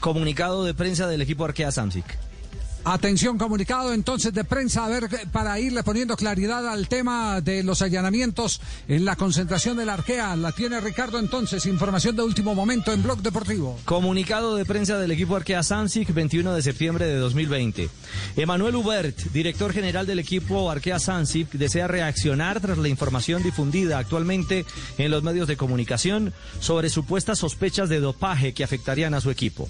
Comunicado de prensa del equipo Arkea Samsic. Atención, comunicado entonces de prensa, a ver, para irle poniendo claridad al tema de los allanamientos en la concentración de la Arkea. La tiene Ricardo entonces, información de último momento en Blog Deportivo. Comunicado de prensa del equipo Arkea Samsic, 21 de septiembre de 2020. Emanuel Hubert, director general del equipo Arkea Samsic, desea reaccionar tras la información difundida actualmente en los medios de comunicación sobre supuestas sospechas de dopaje que afectarían a su equipo.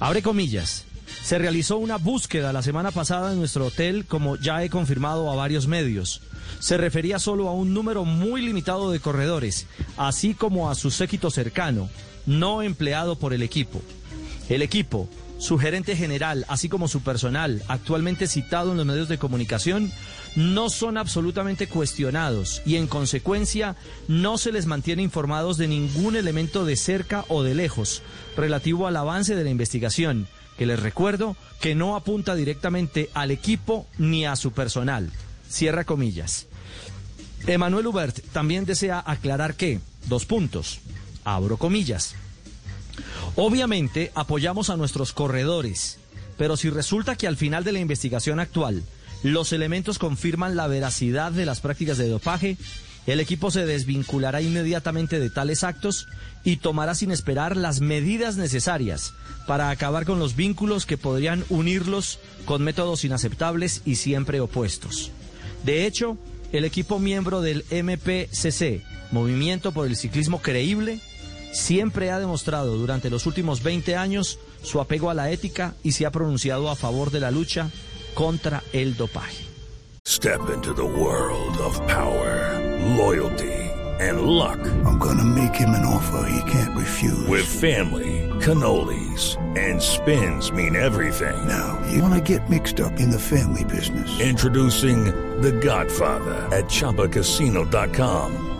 Abre comillas. Se realizó una búsqueda la semana pasada en nuestro hotel, como ya he confirmado a varios medios. Se refería solo a un número muy limitado de corredores, así como a su séquito cercano, no empleado por el equipo. El equipo, su gerente general, así como su personal, actualmente citado en los medios de comunicación, no son absolutamente cuestionados y en consecuencia no se les mantiene informados de ningún elemento de cerca o de lejos relativo al avance de la investigación que les recuerdo que no apunta directamente al equipo ni a su personal. Cierra comillas. Emanuel Hubert también desea aclarar que, dos puntos, abro comillas. Obviamente apoyamos a nuestros corredores, pero si resulta que al final de la investigación actual los elementos confirman la veracidad de las prácticas de dopaje, el equipo se desvinculará inmediatamente de tales actos y tomará sin esperar las medidas necesarias para acabar con los vínculos que podrían unirlos con métodos inaceptables y siempre opuestos. De hecho, el equipo miembro del MPCC, Movimiento por el Ciclismo Creíble, siempre ha demostrado durante los últimos 20 años su apego a la ética y se ha pronunciado a favor de la lucha contra el dopaje. Step into the world of power, loyalty and luck. I'm gonna make him an offer he can't refuse. With family, cannolis and spins mean everything. Now, you wanna get mixed up in the family business. Introducing The Godfather at ChumbaCasino.com.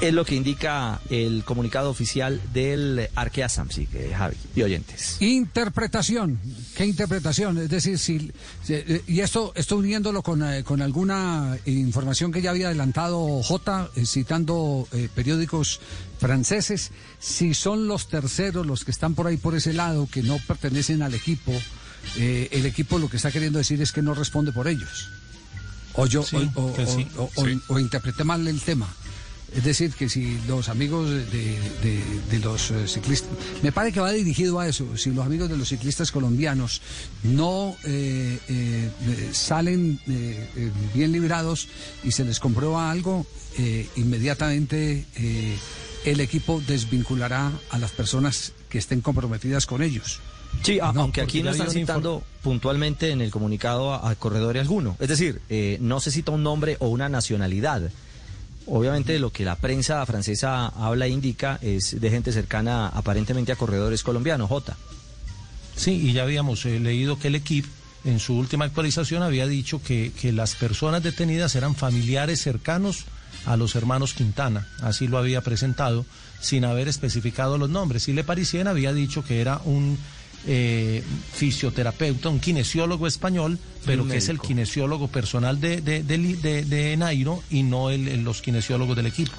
Es lo que indica el comunicado oficial del Arkea Samsic, eh, Javi y oyentes. Interpretación. ¿Qué interpretación? Es decir, si, eh, y esto, esto uniéndolo con, eh, con alguna información que ya había adelantado J, eh, citando eh, periódicos franceses, si son los terceros los que están por ahí por ese lado, que no pertenecen al equipo, eh, el equipo lo que está queriendo decir es que no responde por ellos. O yo, Sí, o, o- que sí, o- o- sí. o interpreté mal el tema. Es decir, que si los amigos de, de- de los eh, ciclistas, me parece que va dirigido a eso, si los amigos de los ciclistas colombianos no eh, eh, salen eh, bien librados y se les comprueba algo, inmediatamente el equipo desvinculará a las personas que estén comprometidas con ellos. Sí, No, aunque aquí no están citando puntualmente en el comunicado a, a corredores alguno. Es decir, eh, no se cita un nombre o una nacionalidad. Obviamente lo que la prensa francesa habla e indica es de gente cercana aparentemente a corredores colombianos, J. Sí, y ya habíamos eh, leído que el equipo en su última actualización había dicho que, que las personas detenidas eran familiares cercanos a los hermanos Quintana. Así lo había presentado sin haber especificado los nombres. Y Le Parisien había dicho que era un eh, fisioterapeuta, un kinesiólogo español, pero que es el kinesiólogo personal de, de, de, de- Nairo y no el, el- los kinesiólogos del equipo.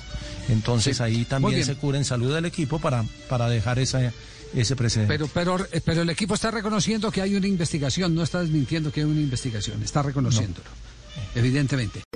Entonces Sí, ahí también se cura en salud del equipo para, para dejar esa, ese precedente. Pero, pero, pero el equipo está reconociendo que hay una investigación, no está desmintiendo que hay una investigación, está reconociéndolo, evidentemente.